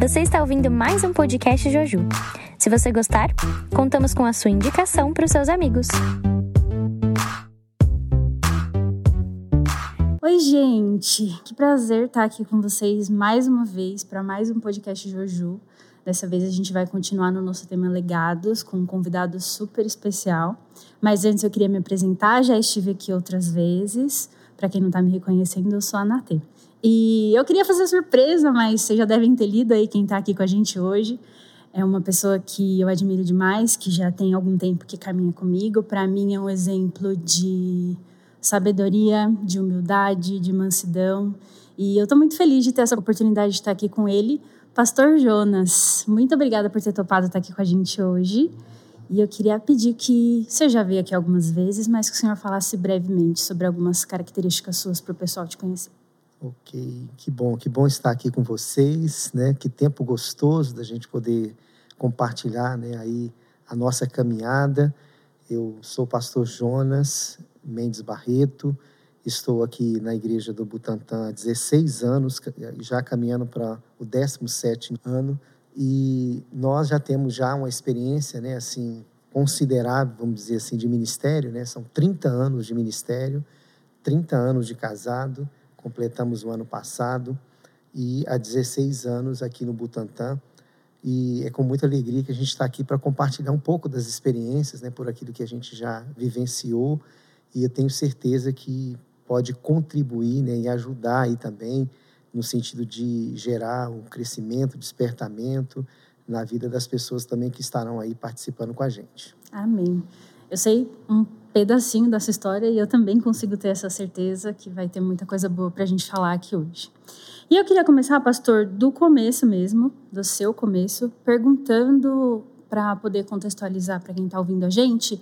Você está ouvindo mais um podcast Joju. Se você gostar, contamos com a sua indicação para os seus amigos. Oi, gente! Que prazer estar aqui com vocês mais uma vez para mais um podcast Joju. Dessa vez a gente vai continuar no nosso tema legados com um convidado super especial. Mas antes eu queria me apresentar, já estive aqui outras vezes. Para quem não está me reconhecendo, eu sou a Natê. E eu queria fazer surpresa, mas vocês já devem ter lido aí quem está aqui com a gente hoje. É uma pessoa que eu admiro demais, que já tem algum tempo que caminha comigo. Para mim é um exemplo de sabedoria, de humildade, de mansidão. E eu estou muito feliz de ter essa oportunidade de estar aqui com ele. Pastor Jonas, muito obrigada por ter topado estar aqui com a gente hoje. E eu queria pedir que você já veio aqui algumas vezes, mas que o senhor falasse brevemente sobre algumas características suas para o pessoal te conhecer. Ok, que bom, que bom estar aqui com vocês, né? Que tempo gostoso da gente poder compartilhar, né? Aí a nossa caminhada. Eu sou o pastor Jonas Mendes Barreto, estou aqui na igreja do Butantã há 16 anos, já caminhando para o 17 ano e nós já temos já uma experiência, né, assim, considerável, vamos dizer assim, de ministério, né? São 30 anos de ministério, 30 anos de casado, completamos o ano passado e há 16 anos aqui no Butantã. E é com muita alegria que a gente está aqui para compartilhar um pouco das experiências, né, por aquilo que a gente já vivenciou. E eu tenho certeza que pode contribuir né, e ajudar aí também no sentido de gerar um crescimento, despertamento na vida das pessoas também que estarão aí participando com a gente. Amém. Eu sei um pedacinho dessa história e eu também consigo ter essa certeza que vai ter muita coisa boa para a gente falar aqui hoje. E eu queria começar, pastor, do começo mesmo, do seu começo, perguntando para poder contextualizar para quem está ouvindo a gente,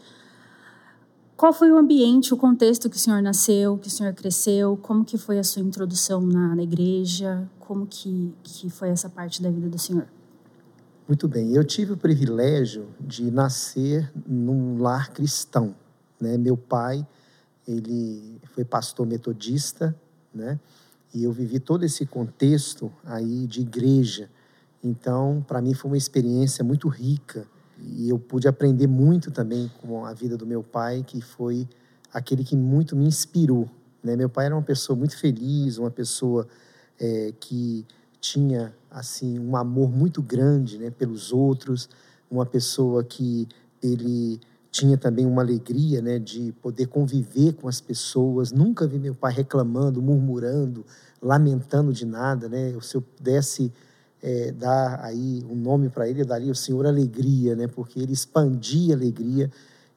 qual foi o ambiente, o contexto que o senhor nasceu, que o senhor cresceu? Como que foi a sua introdução na, na igreja? Como que, que foi essa parte da vida do senhor? Muito bem. Eu tive o privilégio de nascer num lar cristão. Né? Meu pai, ele foi pastor metodista, né? E eu vivi todo esse contexto aí de igreja. Então, para mim foi uma experiência muito rica e eu pude aprender muito também com a vida do meu pai, que foi aquele que muito me inspirou. Né? Meu pai era uma pessoa muito feliz, uma pessoa é, que tinha assim um amor muito grande né, pelos outros, uma pessoa que ele tinha também uma alegria né, de poder conviver com as pessoas. Nunca vi meu pai reclamando, murmurando, lamentando de nada. Né? Se eu pudesse é, dar aí um nome para ele, eu daria o Senhor Alegria, né? porque ele expandia alegria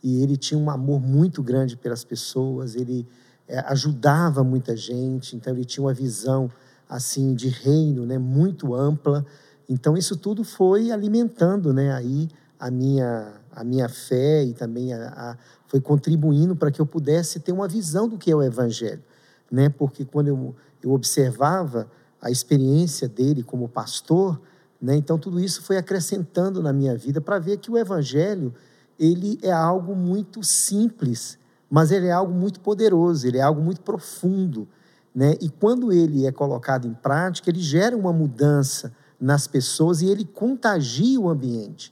e ele tinha um amor muito grande pelas pessoas, ele é, ajudava muita gente, então ele tinha uma visão assim de reino né? muito ampla. Então isso tudo foi alimentando né? aí a minha, a minha fé e também a, a, foi contribuindo para que eu pudesse ter uma visão do que é o Evangelho. Né? Porque quando eu, eu observava a experiência dele como pastor, né? Então tudo isso foi acrescentando na minha vida para ver que o evangelho ele é algo muito simples, mas ele é algo muito poderoso, ele é algo muito profundo, né? E quando ele é colocado em prática, ele gera uma mudança nas pessoas e ele contagia o ambiente.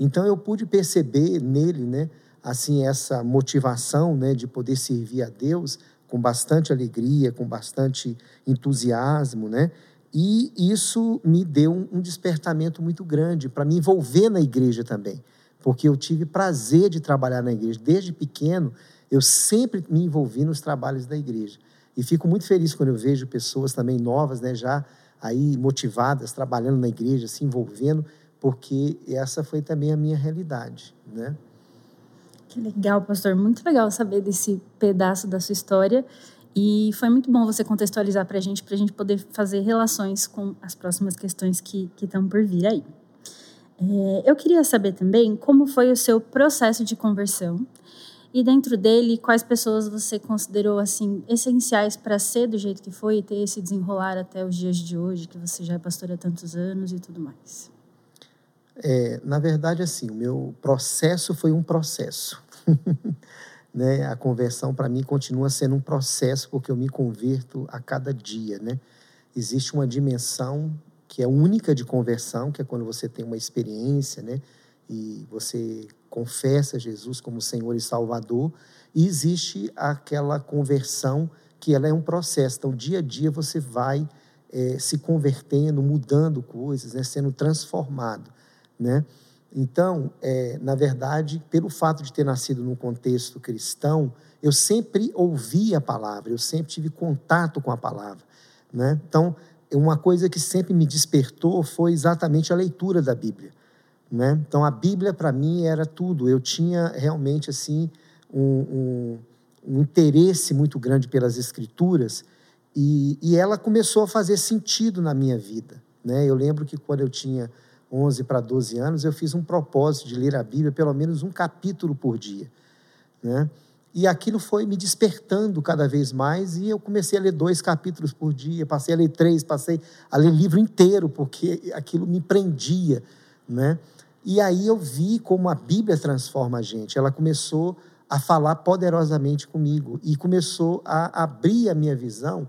Então eu pude perceber nele, né, assim essa motivação, né, de poder servir a Deus com bastante alegria, com bastante entusiasmo, né? E isso me deu um despertamento muito grande para me envolver na igreja também, porque eu tive prazer de trabalhar na igreja. Desde pequeno, eu sempre me envolvi nos trabalhos da igreja. E fico muito feliz quando eu vejo pessoas também novas, né, já aí motivadas, trabalhando na igreja, se envolvendo, porque essa foi também a minha realidade, né? Que legal, pastor. Muito legal saber desse pedaço da sua história. E foi muito bom você contextualizar para a gente, para a gente poder fazer relações com as próximas questões que, que estão por vir aí. É, eu queria saber também como foi o seu processo de conversão e dentro dele quais pessoas você considerou assim essenciais para ser do jeito que foi e ter esse desenrolar até os dias de hoje, que você já é pastor há tantos anos e tudo mais. É, na verdade, assim, o meu processo foi um processo. né? A conversão, para mim, continua sendo um processo, porque eu me converto a cada dia. Né? Existe uma dimensão que é única de conversão, que é quando você tem uma experiência, né? E você confessa Jesus como Senhor e Salvador. E existe aquela conversão que ela é um processo. Então, dia a dia você vai é, se convertendo, mudando coisas, né? sendo transformado, né? Então, é, na verdade, pelo fato de ter nascido num contexto cristão, eu sempre ouvi a palavra, eu sempre tive contato com a palavra. Né? Então, uma coisa que sempre me despertou foi exatamente a leitura da Bíblia. Né? Então, a Bíblia para mim era tudo. Eu tinha realmente assim um, um, um interesse muito grande pelas Escrituras e, e, ela começou a fazer sentido na minha vida. Né? Eu lembro que quando eu tinha 11 para 12 anos, eu fiz um propósito de ler a Bíblia pelo menos um capítulo por dia. Né? E aquilo foi me despertando cada vez mais, e eu comecei a ler dois capítulos por dia, passei a ler três, passei a ler livro inteiro, porque aquilo me prendia. Né? E aí eu vi como a Bíblia transforma a gente. Ela começou a falar poderosamente comigo e começou a abrir a minha visão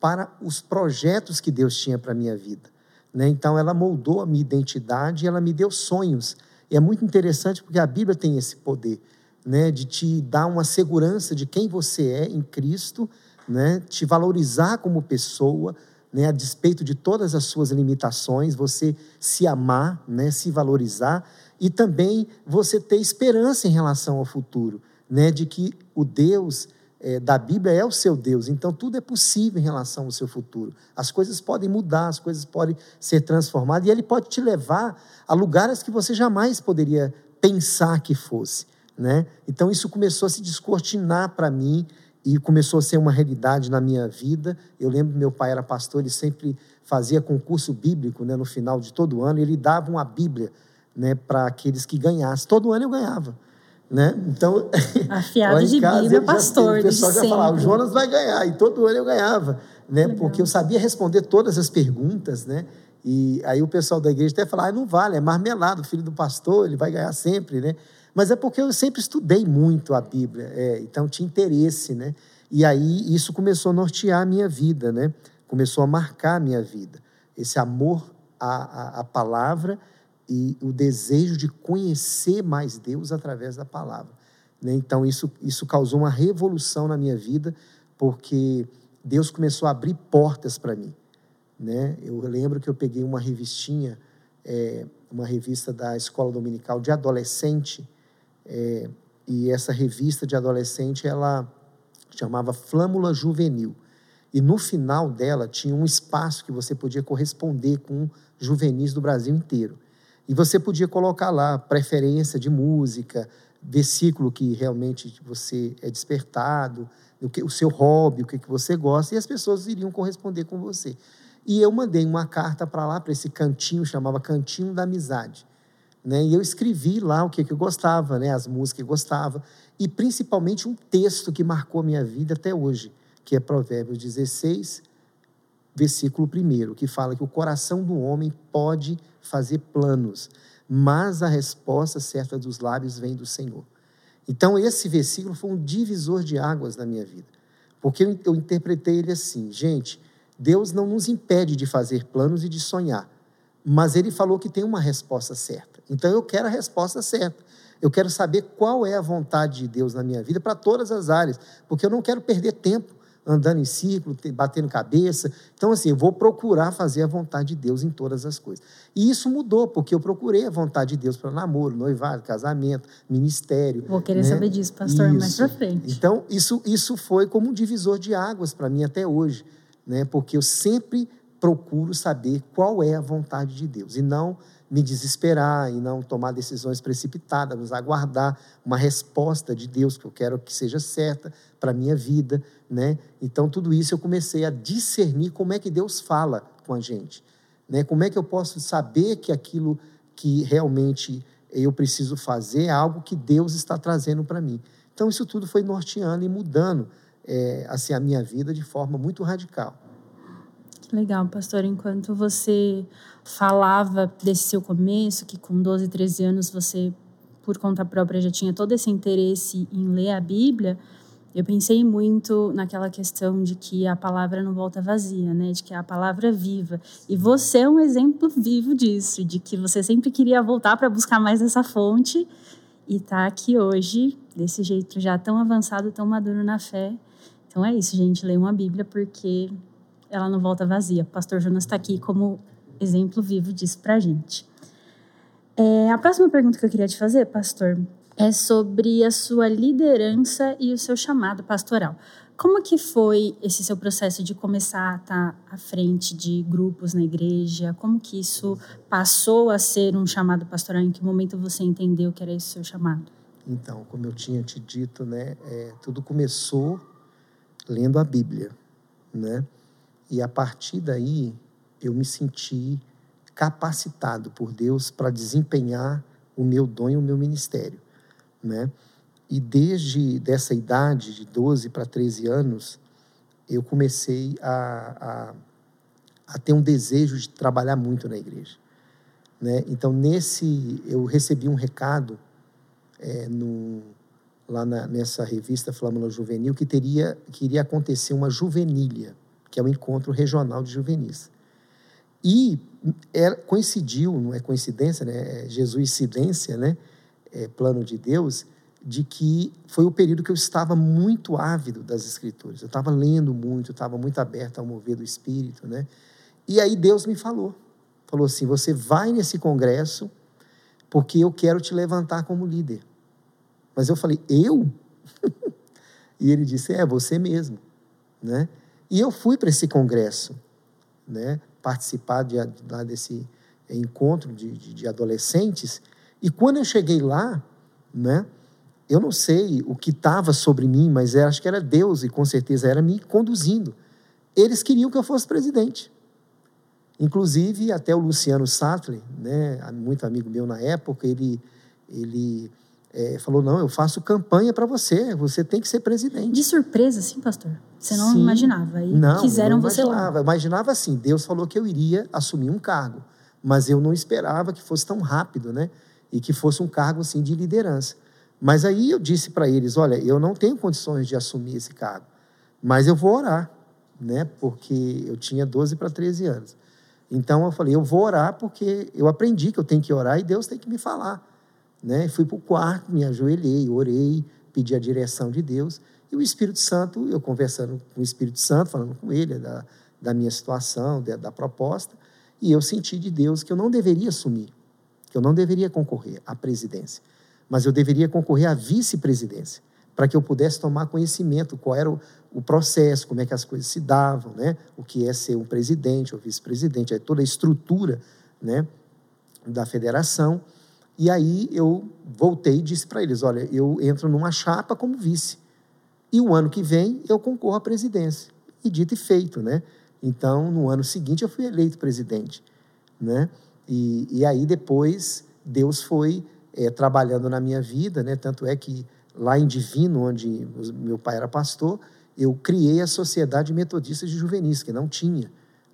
para os projetos que Deus tinha para a minha vida. Né? Então, ela moldou a minha identidade e ela me deu sonhos. E é muito interessante porque a Bíblia tem esse poder né? de te dar uma segurança de quem você é em Cristo, né? te valorizar como pessoa, né? a despeito de todas as suas limitações, você se amar, né? se valorizar e também você ter esperança em relação ao futuro, né? de que o Deus é, da Bíblia é o seu Deus, então tudo é possível em relação ao seu futuro. As coisas podem mudar, as coisas podem ser transformadas, e Ele pode te levar a lugares que você jamais poderia pensar que fosse. Né? Então isso começou a se descortinar para mim e começou a ser uma realidade na minha vida. Eu lembro que meu pai era pastor, ele sempre fazia concurso bíblico né, no final de todo ano, ele dava uma Bíblia né, para aqueles que ganhassem. Todo ano eu ganhava. Né? Então, afiado de casa, Bíblia, pastor. o pessoal já falava, o Jonas vai ganhar, e todo ano eu ganhava, né? Porque eu sabia responder todas as perguntas, né? E aí o pessoal da igreja até falava, ah, não vale, é marmelado, filho do pastor, ele vai ganhar sempre, né? Mas é porque eu sempre estudei muito a Bíblia, é, então tinha interesse, né? E aí isso começou a nortear a minha vida, né? Começou a marcar a minha vida. Esse amor à, à, à palavra e o desejo de conhecer mais Deus através da palavra. Né? Então, isso, isso causou uma revolução na minha vida, porque Deus começou a abrir portas para mim. Né? Eu lembro que eu peguei uma revistinha, é, uma revista da Escola Dominical de Adolescente, é, e essa revista de adolescente ela chamava Flâmula Juvenil. E no final dela tinha um espaço que você podia corresponder com juvenis do Brasil inteiro. E você podia colocar lá preferência de música, versículo que realmente você é despertado, o, que, o seu hobby, o que, que você gosta, e as pessoas iriam corresponder com você. E eu mandei uma carta para lá, para esse cantinho, chamava Cantinho da Amizade. Né? E eu escrevi lá o que, que eu gostava, né? as músicas que eu gostava, e principalmente um texto que marcou a minha vida até hoje, que é Provérbios 16, versículo 1, que fala que o coração do homem pode fazer planos, mas a resposta certa dos lábios vem do Senhor. Então, esse versículo foi um divisor de águas na minha vida, porque eu, eu interpretei ele assim: gente, Deus não nos impede de fazer planos e de sonhar, mas ele falou que tem uma resposta certa. Então, eu quero a resposta certa. Eu quero saber qual é a vontade de Deus na minha vida para todas as áreas, porque eu não quero perder tempo andando em círculo, batendo cabeça. Então, assim, eu vou procurar fazer a vontade de Deus em todas as coisas. E isso mudou, porque eu procurei a vontade de Deus para namoro, noivado, casamento, ministério. Vou querer né? saber disso, pastor, isso. mais para frente. Então, isso, isso foi como um divisor de águas para mim até hoje, né? porque eu sempre procuro saber qual é a vontade de Deus e não me desesperar e não tomar decisões precipitadas, mas aguardar uma resposta de Deus que eu quero que seja certa para a minha vida, né? Então tudo isso eu comecei a discernir como é que Deus fala com a gente, né? Como é que eu posso saber que aquilo que realmente eu preciso fazer é algo que Deus está trazendo para mim. Então isso tudo foi norteando e mudando é, assim a minha vida de forma muito radical. Legal, pastor. Enquanto você falava desse seu começo, que com 12, 13 anos você, por conta própria, já tinha todo esse interesse em ler a Bíblia, eu pensei muito naquela questão de que a palavra não volta vazia, né? De que a palavra é viva. E você é um exemplo vivo disso, de que você sempre queria voltar para buscar mais essa fonte e tá aqui hoje desse jeito já tão avançado, tão maduro na fé. Então é isso, gente, leia uma Bíblia porque ela não volta vazia. O pastor Jonas está aqui como exemplo vivo disso para gente. É, a próxima pergunta que eu queria te fazer, pastor, é sobre a sua liderança e o seu chamado pastoral. Como que foi esse seu processo de começar a estar à frente de grupos na igreja? Como que isso passou a ser um chamado pastoral? Em que momento você entendeu que era esse seu chamado? Então, como eu tinha te dito, né, é, tudo começou lendo a Bíblia, né? E a partir daí eu me senti capacitado por Deus para desempenhar o meu dom e o meu ministério né? E desde dessa idade, de 12 para 13 anos, eu comecei a, a, a, ter um desejo de trabalhar muito na igreja. Né? Então, nesse, eu recebi um recado é, no, lá na, nessa revista Flâmula Juvenil que, teria, que iria acontecer uma juvenilha, que é um encontro regional de juvenis. E é, coincidiu, não é coincidência, né? é jesuicidência, né? é, plano de Deus, de que foi o período que eu estava muito ávido das Escrituras. Eu estava lendo muito, estava muito aberto ao mover do Espírito, né? E aí Deus me falou, falou assim: você vai nesse congresso porque eu quero te levantar como líder. Mas eu falei: eu? e ele disse: é você mesmo, né? E eu fui para esse congresso, né? Participar de, lá desse encontro de, de, de adolescentes e quando eu cheguei lá, né, eu não sei o que estava sobre mim, mas eu acho que era Deus e com certeza era me conduzindo. Eles queriam que eu fosse presidente. Inclusive, até o Luciano Sattler, né, muito amigo meu na época, ele, ele é, falou: Não, eu faço campanha para você, você tem que ser presidente. De surpresa, sim, pastor? Você não sim, imaginava? E não, quiseram não você lá? Eu imaginava assim: Deus falou que eu iria assumir um cargo, mas eu não esperava que fosse tão rápido, né? e que fosse um cargo assim de liderança. Mas aí eu disse para eles, olha, eu não tenho condições de assumir esse cargo, mas eu vou orar, né? Porque eu tinha 12 para 13 anos. Então eu falei, eu vou orar porque eu aprendi que eu tenho que orar e Deus tem que me falar, né? Fui para o quarto, me ajoelhei, orei, pedi a direção de Deus e o Espírito Santo, eu conversando com o Espírito Santo, falando com ele da, da minha situação, da, da proposta, e eu senti de Deus que eu não deveria assumir que eu não deveria concorrer à presidência, mas eu deveria concorrer à vice-presidência, para que eu pudesse tomar conhecimento qual era o, o, processo, como é que as coisas se davam, né? o que é ser um presidente ou vice-presidente, toda a estrutura né, da federação. E aí eu voltei e disse para eles: olha, eu entro numa chapa como vice. E o ano que vem eu concorro à presidência. E dito e feito, né? Então, no ano seguinte, eu fui eleito presidente, né? E, e aí depois Deus foi é, trabalhando na minha vida, né? Tanto é que lá em Divino, onde meu pai era pastor, eu criei a Sociedade Metodista de Juvenis, que não tinha,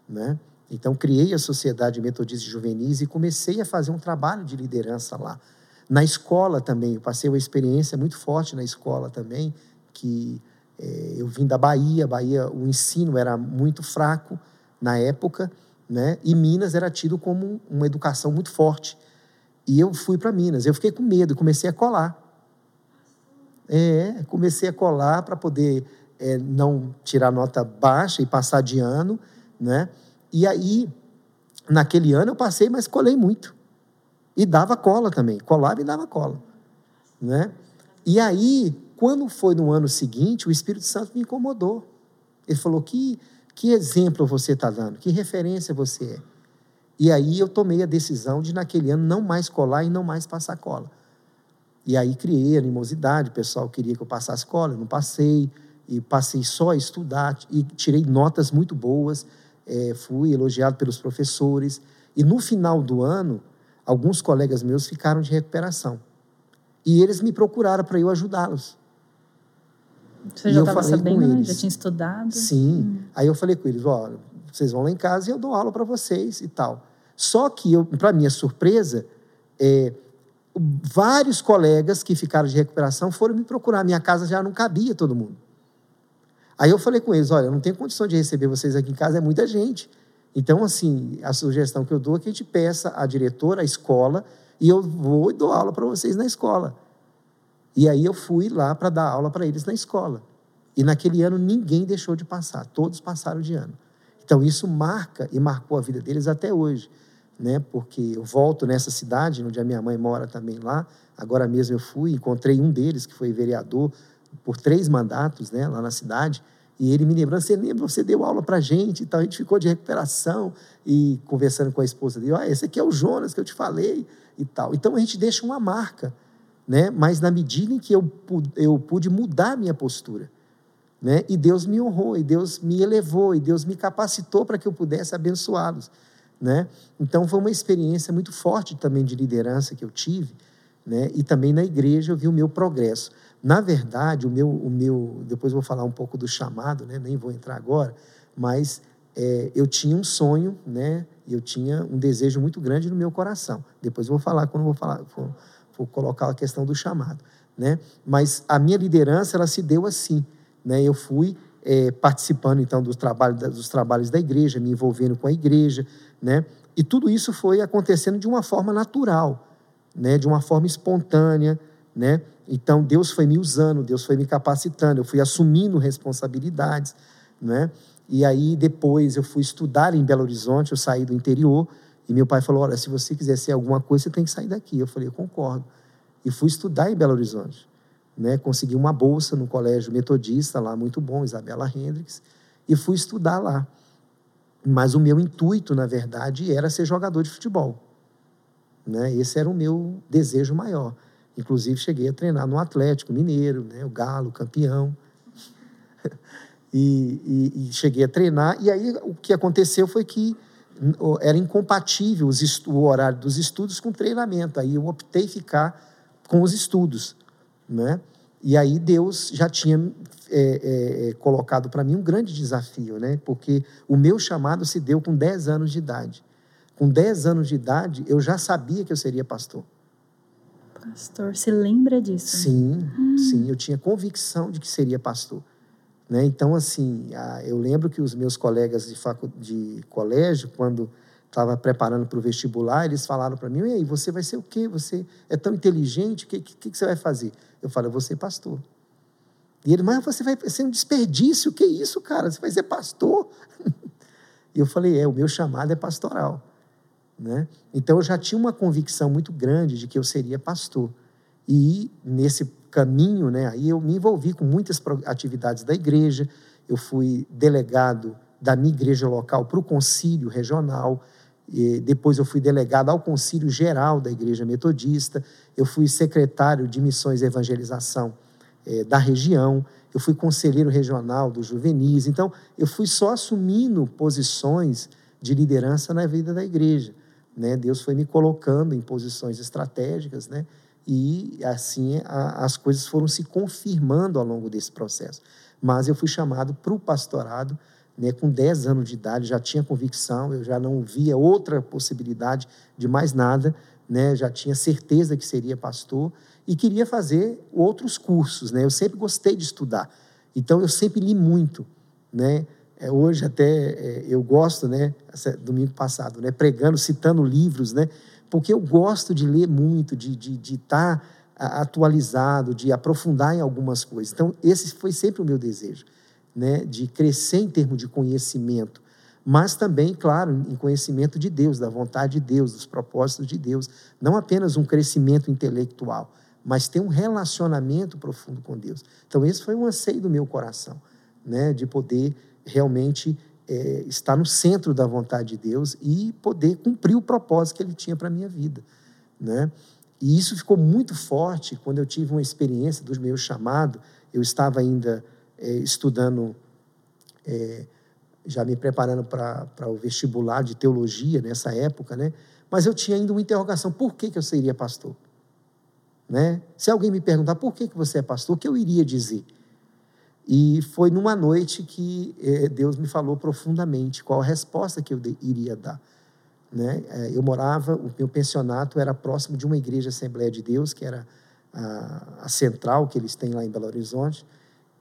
né? Então criei a Sociedade Metodista Juvenis e comecei a fazer um trabalho de liderança lá. Na escola também, eu passei uma experiência muito forte na escola também, que é, eu vim da Bahia, Bahia o ensino era muito fraco na época, né? E Minas era tido como uma educação muito forte. E eu fui para Minas. Eu fiquei com medo, comecei a colar. É, comecei a colar para poder é, não tirar nota baixa e passar de ano, né? E aí, naquele ano eu passei, mas colei muito. E dava cola também, colava e dava cola, né? E aí, quando foi no ano seguinte, o Espírito Santo me incomodou. Ele falou que que exemplo você está dando? Que referência você é? E aí eu tomei a decisão de, naquele ano, não mais colar e não mais passar cola. E aí criei animosidade, o pessoal queria que eu passasse cola, eu não passei, e passei só a estudar, e tirei notas muito boas, é, fui elogiado pelos professores. E no final do ano, alguns colegas meus ficaram de recuperação. E eles me procuraram para eu ajudá-los. Você já estava sabendo, né? já tinha estudado? Sim. Hum. Aí eu falei com eles, ó, vocês vão lá em casa e eu dou aula para vocês e tal. Só que, para minha surpresa, é, vários colegas que ficaram de recuperação foram me procurar. Minha casa já não cabia todo mundo. Aí eu falei com eles: olha, não tenho condição de receber vocês aqui em casa, é muita gente. Então, assim, a sugestão que eu dou é que a gente peça à diretora, à escola, e eu vou e dou aula para vocês na escola. E aí eu fui lá para dar aula para eles na escola. E naquele ano ninguém deixou de passar, todos passaram de ano. Então isso marca e marcou a vida deles até hoje, né? Porque eu volto nessa cidade, onde a minha mãe mora também lá. Agora mesmo eu fui, encontrei um deles que foi vereador por três mandatos, né, lá na cidade. E ele me lembrando, você lembra, você deu aula para gente e tal. A gente ficou de recuperação e conversando com a esposa dele, ah, esse aqui é o Jonas que eu te falei e tal. Então a gente deixa uma marca, né? Mas na medida em que eu, eu pude mudar a minha postura, né? E Deus me honrou, e Deus me elevou, e Deus me capacitou para que eu pudesse abençoá-los, né? Então foi uma experiência muito forte também de liderança que eu tive, né? E também na igreja eu vi o meu progresso. Na verdade, o meu, o meu, depois vou falar um pouco do chamado, né? nem vou entrar agora, mas é, eu tinha um sonho, né? Eu tinha um desejo muito grande no meu coração. Depois vou falar quando vou falar, vou colocar a questão do chamado, né? Mas a minha liderança ela se deu assim, né? Eu fui é, participando então dos trabalhos dos trabalhos da igreja, me envolvendo com a igreja, né? E tudo isso foi acontecendo de uma forma natural, né? De uma forma espontânea, né? Então Deus foi me usando, Deus foi me capacitando, eu fui assumindo responsabilidades, né? E aí depois eu fui estudar em Belo Horizonte, eu saí do interior e meu pai falou: "Olha, se você quiser ser alguma coisa, você tem que sair daqui". Eu falei: "Eu concordo". E fui estudar em Belo Horizonte, né? Consegui uma bolsa no colégio metodista lá muito bom, Isabela Hendricks, e fui estudar lá. Mas o meu intuito, na verdade, era ser jogador de futebol. Né? Esse era o meu desejo maior. Inclusive, cheguei a treinar no Atlético Mineiro, né? o Galo, campeão. e, e, e, cheguei a treinar. E aí, o que aconteceu foi que era incompatível o horário dos estudos com o treinamento. Aí eu optei ficar com os estudos. Né? E aí Deus já tinha é, é, é colocado para mim um grande desafio, né? porque o meu chamado se deu com 10 anos de idade. Com 10 anos de idade, eu já sabia que eu seria pastor. Pastor, se lembra disso? Sim, hum. sim, eu tinha convicção de que seria pastor. Né? Então, assim, eu lembro que os meus colegas de, facu... de colégio, quando estava preparando para o vestibular, eles falaram para mim: e aí, você vai ser o quê? Você é tão inteligente, o que, que, que você vai fazer? Eu falei: eu vou ser pastor. E ele, mas você vai ser um desperdício, o que é isso, cara? Você vai ser pastor? e eu falei: é, o meu chamado é pastoral. Né? Então eu já tinha uma convicção muito grande de que eu seria pastor. E nesse caminho, né, aí eu me envolvi com muitas atividades da igreja. Eu fui delegado da minha igreja local para o concílio regional. Depois eu fui delegado ao concílio geral da igreja metodista. Eu fui secretário de missões e evangelização é, da região. Eu fui conselheiro regional do Juvenis. Então eu fui só assumindo posições de liderança na vida da igreja. Né? Deus foi me colocando em posições estratégicas, né? E assim a, as coisas foram se confirmando ao longo desse processo. Mas eu fui chamado para o pastorado, né? Com 10 anos de idade, já tinha convicção, eu já não via outra possibilidade de mais nada, né? Já tinha certeza que seria pastor e queria fazer outros cursos, né? Eu sempre gostei de estudar, então eu sempre li muito, né? É, hoje até é, eu gosto, né, domingo passado, né, pregando, citando livros, né, porque eu gosto de ler muito, de estar de, de tá atualizado, de aprofundar em algumas coisas. Então, esse foi sempre o meu desejo, né, de crescer em termos de conhecimento, mas também, claro, em conhecimento de Deus, da vontade de Deus, dos propósitos de Deus. Não apenas um crescimento intelectual, mas ter um relacionamento profundo com Deus. Então, esse foi um anseio do meu coração, né, de poder realmente é, estar no centro da vontade de Deus e poder cumprir o propósito que Ele tinha para a minha vida. Né? E isso ficou muito forte quando eu tive uma experiência do meu chamado. Eu estava ainda é, estudando, é, já me preparando para o vestibular de teologia nessa época, né? mas eu tinha ainda uma interrogação: por que, que eu seria pastor? Né? Se alguém me perguntar por que, que você é pastor, o que eu iria dizer? E foi numa noite que eh, Deus me falou profundamente qual a resposta que eu iria dar. Né? Eh, eu morava, o meu pensionato era próximo de uma igreja Assembleia de Deus, que era a, a central que eles têm lá em Belo Horizonte.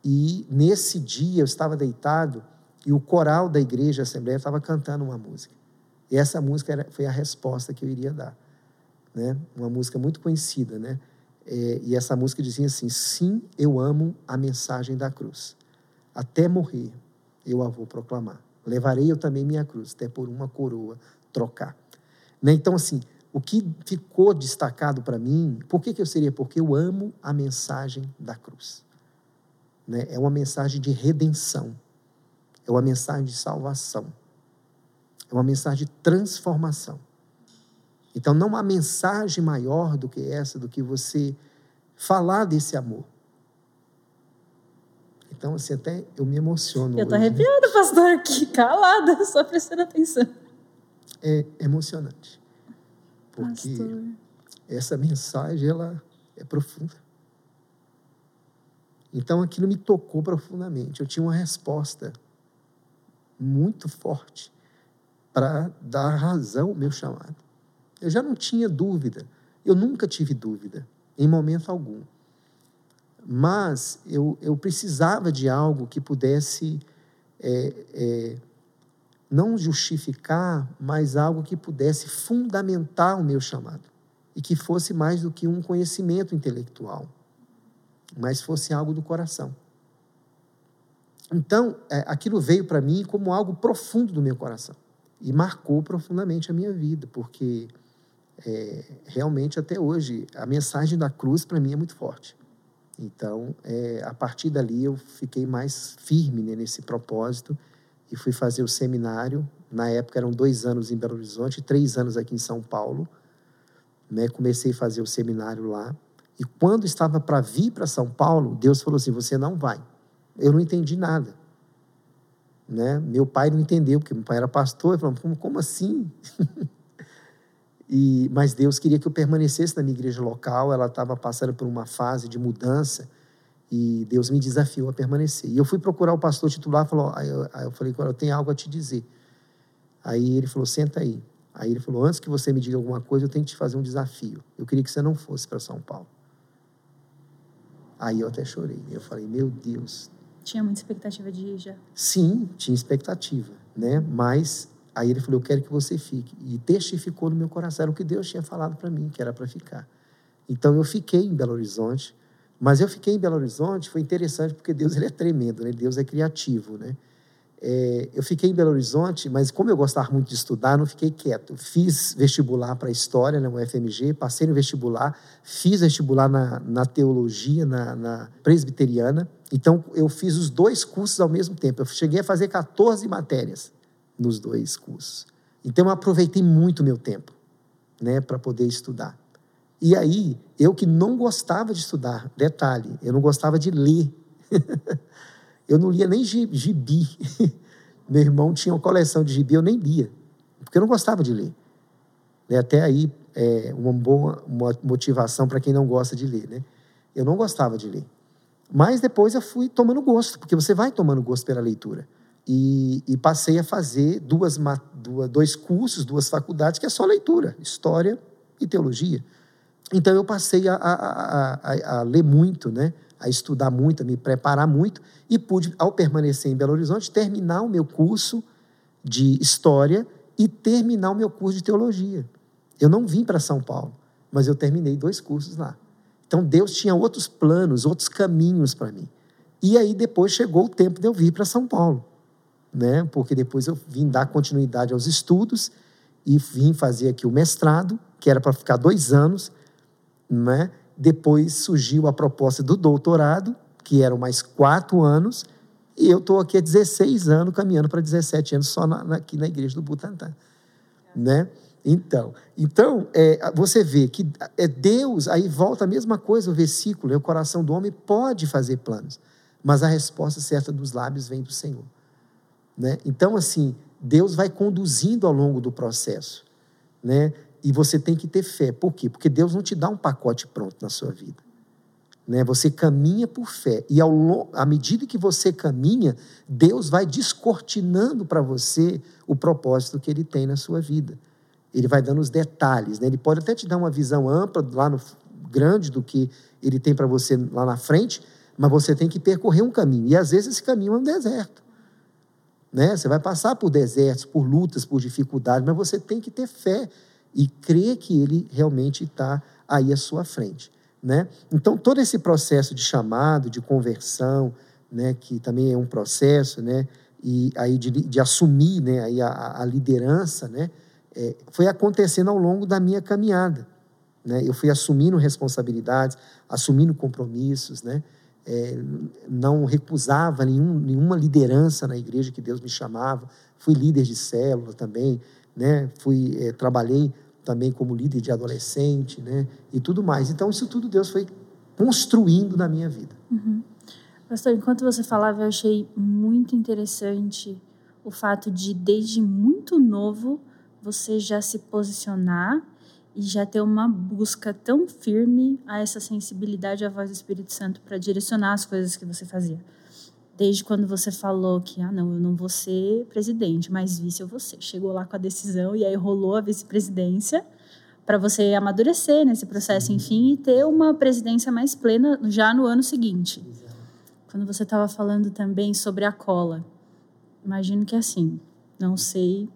E nesse dia eu estava deitado e o coral da igreja Assembleia estava cantando uma música. E essa música era, foi a resposta que eu iria dar. Né? Uma música muito conhecida, né? É, e essa música dizia assim: Sim, eu amo a mensagem da cruz. Até morrer eu a vou proclamar. Levarei eu também minha cruz, até por uma coroa trocar. Né? Então, assim, o que ficou destacado para mim, por que, que eu seria? Porque eu amo a mensagem da cruz. Né? É uma mensagem de redenção, é uma mensagem de salvação, é uma mensagem de transformação. Então, não há mensagem maior do que essa, do que você falar desse amor. Então, assim, até eu me emociono. Eu estou né? arrepiada, né? pastor, aqui, calada, só prestando atenção. É emocionante. Porque pastor. essa mensagem, ela é profunda. Então, aquilo me tocou profundamente. Eu tinha uma resposta muito forte para dar razão ao meu chamado. Eu já não tinha dúvida. Eu nunca tive dúvida, em momento algum. Mas eu, eu precisava de algo que pudesse é, é, não justificar, mas algo que pudesse fundamentar o meu chamado. E que fosse mais do que um conhecimento intelectual, mas fosse algo do coração. Então, é, aquilo veio para mim como algo profundo do meu coração e marcou profundamente a minha vida, porque é, realmente até hoje a mensagem da cruz para mim é muito forte. Então, é, a partir dali eu fiquei mais firme né, nesse propósito e fui fazer o seminário. Na época eram dois anos em Belo Horizonte, três anos aqui em São Paulo. Né, comecei a fazer o seminário lá. E quando estava para vir para São Paulo, Deus falou assim: Você não vai. Eu não entendi nada. Né? Meu pai não entendeu, porque meu pai era pastor. Ele falou: Como, como assim? E, mas Deus queria que eu permanecesse na minha igreja local, ela estava passando por uma fase de mudança e Deus me desafiou a permanecer. E eu fui procurar o pastor titular, falou, aí eu, aí eu falei, eu tenho algo a te dizer. Aí ele falou, senta aí. Aí ele falou, antes que você me diga alguma coisa, eu tenho que te fazer um desafio. Eu queria que você não fosse para São Paulo. Aí eu até chorei. Eu falei, meu Deus. Tinha muita expectativa de ir já? Sim, tinha expectativa, né? Mas Aí ele falou: Eu quero que você fique. E testificou no meu coração. Era o que Deus tinha falado para mim, que era para ficar. Então eu fiquei em Belo Horizonte. Mas eu fiquei em Belo Horizonte, foi interessante, porque Deus ele é tremendo, né? Deus é criativo. Né? É, eu fiquei em Belo Horizonte, mas como eu gostava muito de estudar, não fiquei quieto. Fiz vestibular para História na UFMG, passei no vestibular, fiz vestibular na, na Teologia, na, na Presbiteriana. Então, eu fiz os dois cursos ao mesmo tempo. Eu cheguei a fazer 14 matérias nos dois cursos. Então eu aproveitei muito meu tempo, né, para poder estudar. E aí, eu que não gostava de estudar, detalhe, eu não gostava de ler. eu não lia nem gibi. meu irmão tinha uma coleção de gibi, eu nem lia, porque eu não gostava de ler. Né, até aí, é uma boa motivação para quem não gosta de ler, né? Eu não gostava de ler. Mas depois eu fui tomando gosto, porque você vai tomando gosto pela leitura. E, e, passei a fazer duas, duas, dois cursos, duas faculdades, que é só leitura, história e teologia. Então eu passei a, a, a, a, ler muito, né? a estudar muito, a me preparar muito, e pude, ao permanecer em Belo Horizonte, terminar o meu curso de história e terminar o meu curso de teologia. Eu não vim para São Paulo, mas eu terminei dois cursos lá. Então Deus tinha outros planos, outros caminhos para mim. E aí depois chegou o tempo de eu vir para São Paulo né? porque depois eu vim dar continuidade aos estudos e vim fazer aqui o mestrado, que era para ficar dois anos. Né? Depois surgiu a proposta do doutorado, que eram mais quatro anos, e eu estou aqui há 16 anos, caminhando para 17 anos só na, na, aqui na igreja do Butantã. Né? Então, então é, você vê que é Deus, aí volta a mesma coisa o versículo, é o coração do homem pode fazer planos, mas a resposta certa dos lábios vem do Senhor. Né? Então, assim, Deus vai conduzindo ao longo do processo. Né? E você tem que ter fé. Por quê? Porque Deus não te dá um pacote pronto na sua vida. Né? Você caminha por fé. E ao, à medida que você caminha, Deus vai descortinando para você o propósito que Ele tem na sua vida. Ele vai dando os detalhes. Né? Ele pode até te dar uma visão ampla, lá no grande, do que Ele tem para você lá na frente, Mas você tem que percorrer um caminho. E às vezes esse caminho é um deserto. Né? Você vai passar por desertos, por lutas, por dificuldades, mas você tem que ter fé e crer que ele realmente está aí à sua frente. Né? Então, todo esse processo de chamado, de conversão, né, que também é um processo, né, e aí de, de assumir né, aí a, a liderança, né, é, foi acontecendo ao longo da minha caminhada. Né? Eu fui assumindo responsabilidades, assumindo compromissos, né? É, não recusava nenhum, nenhuma liderança na igreja que Deus me chamava. Fui líder de célula também, né? Fui é, trabalhei também como líder de adolescente, né? E tudo mais. Então isso tudo Deus foi construindo na minha vida. Uhum. Pastor, enquanto você falava, eu achei muito interessante o fato de, desde muito novo, você já se posicionar e já ter uma busca tão firme a essa sensibilidade à voz do Espírito Santo para direcionar as coisas que você fazia. Desde quando você falou que, ah, não, eu não vou ser presidente, mas vice eu vou ser. Chegou lá com a decisão e aí rolou a vice-presidência para você amadurecer nesse processo, enfim, e ter uma presidência mais plena já no ano seguinte. Quando você estava falando também sobre a cola, imagino que é assim, não sei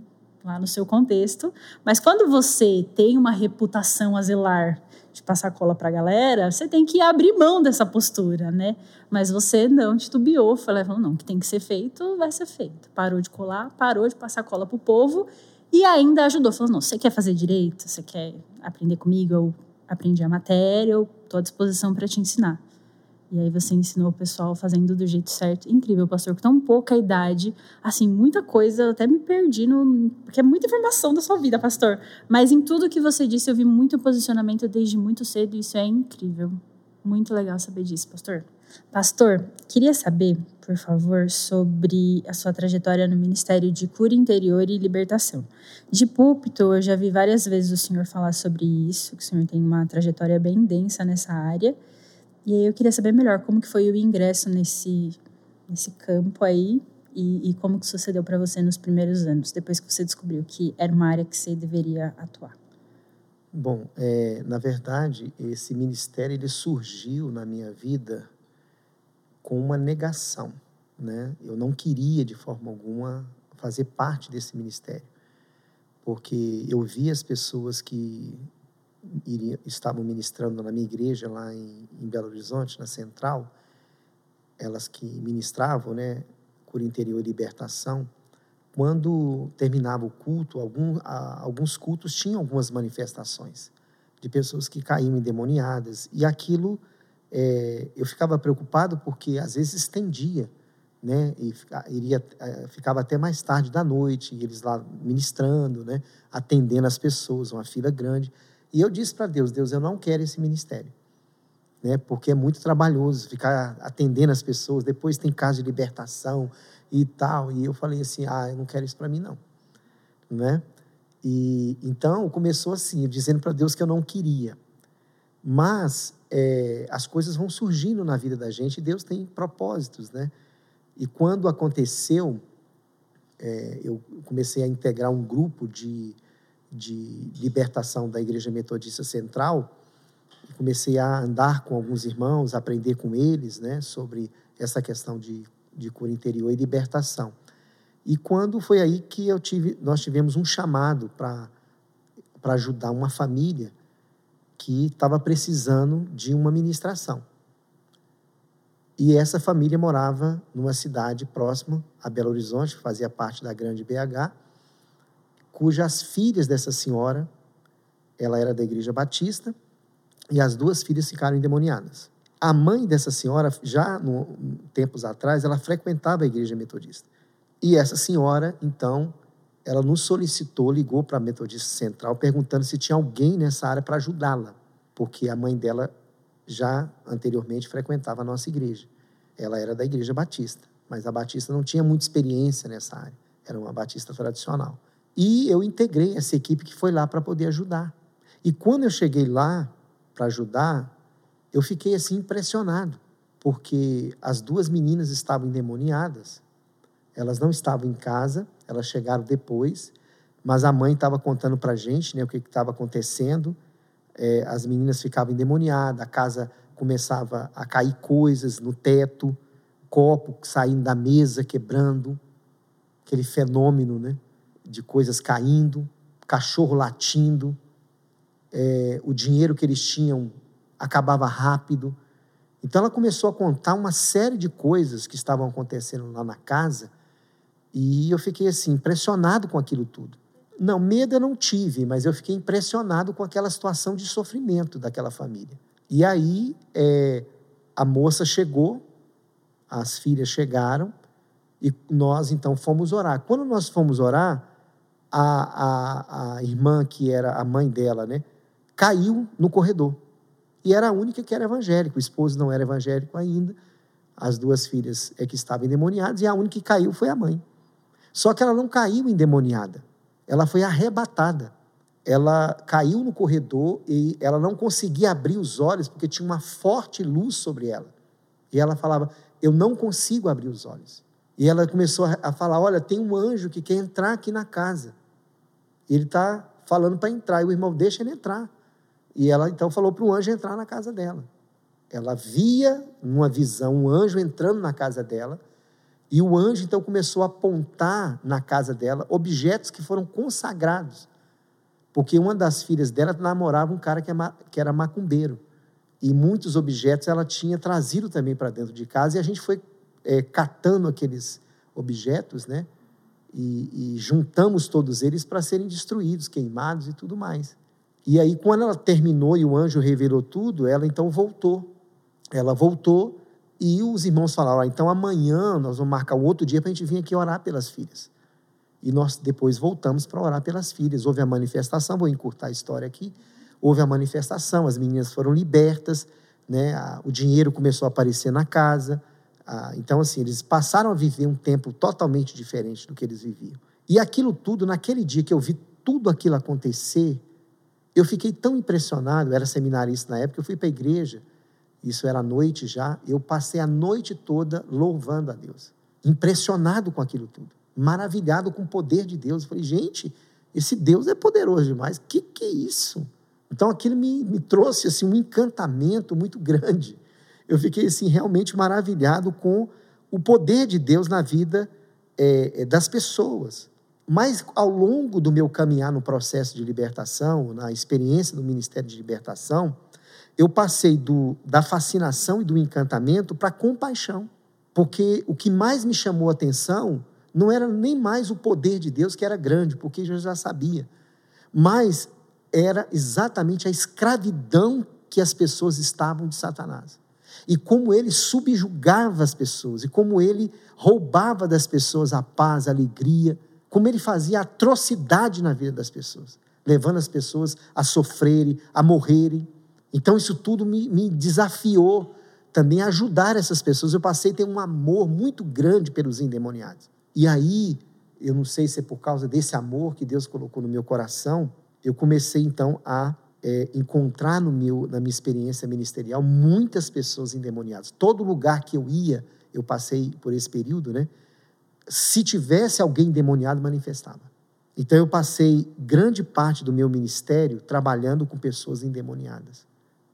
lá no seu contexto, mas quando você tem uma reputação a zelar de passar cola para a galera, você tem que abrir mão dessa postura, né? Mas você não titubeou, falou, não, que tem que ser feito, vai ser feito. Parou de colar, parou de passar cola para o povo e ainda ajudou. Falou, não, você quer fazer direito? Você quer aprender comigo? Eu aprendi a matéria, eu estou à disposição para te ensinar. E aí você ensinou o pessoal fazendo do jeito certo. Incrível, pastor, com tão pouca idade, assim, muita coisa, até me perdi no, porque é muita informação da sua vida, pastor. Mas em tudo que você disse, eu vi muito posicionamento desde muito cedo, e isso é incrível. Muito legal saber disso, pastor. Pastor, queria saber, por favor, sobre a sua trajetória no Ministério de Cura Interior e Libertação. De púlpito, eu já vi várias vezes o senhor falar sobre isso, que o senhor tem uma trajetória bem densa nessa área. E aí eu queria saber melhor como que foi o ingresso nesse, nesse campo aí e, e como que sucedeu para você nos primeiros anos, depois que você descobriu que era uma área que você deveria atuar. Bom, é, na verdade, esse ministério ele surgiu na minha vida com uma negação, né? Eu não queria de forma alguma fazer parte desse ministério, porque eu via as pessoas que iria, estavam ministrando na minha igreja lá em, em, Belo Horizonte, na Central, elas que ministravam, né, cura interior e libertação, quando terminava o culto, algum, alguns cultos tinham algumas manifestações de pessoas que caíam endemoniadas, e aquilo é, eu ficava preocupado porque às vezes estendia, né, e iria, é, ficava até mais tarde da noite, eles lá ministrando, né, atendendo as pessoas, uma fila grande. E eu disse para Deus: Deus, eu não quero esse ministério. Né? Porque é muito trabalhoso ficar atendendo as pessoas. Depois tem caso de libertação e tal. E eu falei assim: ah, eu não quero isso para mim, não. Né? E então começou assim, dizendo para Deus que eu não queria. Mas é, as coisas vão surgindo na vida da gente e Deus tem propósitos, né? E quando aconteceu, é, eu comecei a integrar um grupo de de libertação da Igreja Metodista Central, comecei a andar com alguns irmãos, aprender com eles, né, sobre essa questão de, de cura interior e libertação. E quando foi aí que eu tive, nós tivemos um chamado para ajudar uma família que estava precisando de uma ministração. E essa família morava numa cidade próxima a Belo Horizonte, fazia parte da grande BH, cujas filhas dessa senhora, ela era da igreja batista, e as duas filhas ficaram endemoniadas. A mãe dessa senhora, já no, tempos atrás, ela frequentava a igreja metodista. E essa senhora, então, ela nos solicitou, ligou para a Metodista Central, perguntando se tinha alguém nessa área para ajudá-la, porque a mãe dela já anteriormente frequentava a nossa igreja. Ela era da igreja batista, mas a batista não tinha muita experiência nessa área, era uma batista tradicional. E eu integrei essa equipe que foi lá para poder ajudar. E quando eu cheguei lá para ajudar, eu fiquei assim impressionado, porque as duas meninas estavam endemoniadas. Elas não estavam em casa, elas chegaram depois, mas a mãe estava contando para a gente né, o que estava acontecendo. É, as meninas ficavam endemoniadas, a casa começava a cair coisas no teto, copo saindo da mesa, quebrando, aquele fenômeno né, de coisas caindo, cachorro latindo, é, o dinheiro que eles tinham acabava rápido. Então ela começou a contar uma série de coisas que estavam acontecendo lá na casa e eu fiquei assim, impressionado com aquilo tudo. Não, medo eu não tive, mas eu fiquei impressionado com aquela situação de sofrimento daquela família. E aí é, a moça chegou, as filhas chegaram, e nós então fomos orar. Quando nós fomos orar, a, a, a irmã, que era a mãe dela, né, caiu no corredor. E era a única que era evangélica. O esposo não era evangélico ainda. As duas filhas é que estavam endemoniadas, e a única que caiu foi a mãe. Só que ela não caiu endemoniada. Ela foi arrebatada. Ela caiu no corredor e ela não conseguia abrir os olhos porque tinha uma forte luz sobre ela. E ela falava: Eu não consigo abrir os olhos. E ela começou a falar: Olha, tem um anjo que quer entrar aqui na casa. Ele está falando para entrar. E o irmão deixa ele entrar. E ela então falou para o anjo entrar na casa dela. Ela via, numa visão, um anjo entrando na casa dela. E o anjo então começou a apontar na casa dela objetos que foram consagrados. Porque uma das filhas dela namorava um cara que é era macumbeiro. E muitos objetos ela tinha trazido também para dentro de casa. E a gente foi é, catando aqueles objetos, né? E, e juntamos todos eles para serem destruídos, queimados e tudo mais. E aí, quando ela terminou e o anjo revelou tudo, ela então voltou. Ela voltou e os irmãos falaram: ah, então amanhã nós vamos marcar outro dia para a gente vir aqui orar pelas filhas. E nós depois voltamos para orar pelas filhas. Houve a manifestação, vou encurtar a história aqui. Houve a manifestação, as meninas foram libertas, né? o dinheiro começou a aparecer na casa, ah, então, assim, eles passaram a viver um tempo totalmente diferente do que eles viviam. E aquilo tudo, naquele dia que eu vi tudo aquilo acontecer, eu fiquei tão impressionado. Eu era seminarista na época, eu fui para a igreja, isso era à noite já. Eu passei a noite toda louvando a Deus, impressionado com aquilo tudo, maravilhado com o poder de Deus. Eu falei, gente, esse Deus é poderoso demais, o que, que é isso? Então aquilo me, me trouxe assim, um encantamento muito grande eu fiquei assim realmente maravilhado com o poder de Deus na vida é, é, das pessoas. Mas ao longo do meu caminhar no processo de libertação, na experiência do ministério de libertação, eu passei do, da fascinação e do encantamento para a compaixão. Porque o que mais me chamou a atenção não era nem mais o poder de Deus, que era grande, porque eu já sabia, mas era exatamente a escravidão que as pessoas estavam de Satanás e como ele subjugava as pessoas, e como ele roubava das pessoas a paz, a alegria, como ele fazia atrocidade na vida das pessoas, levando as pessoas a sofrerem, a morrerem. Então, isso tudo me, me desafiou também a ajudar essas pessoas. Eu passei a ter um amor muito grande pelos endemoniados. E aí, eu não sei se é por causa desse amor que Deus colocou no meu coração, eu comecei então a é, encontrar no meu, na minha experiência ministerial muitas pessoas endemoniadas. Todo lugar que eu ia, eu passei por esse período, né? Se tivesse alguém endemoniado, manifestava. Então eu passei grande parte do meu ministério trabalhando com pessoas endemoniadas.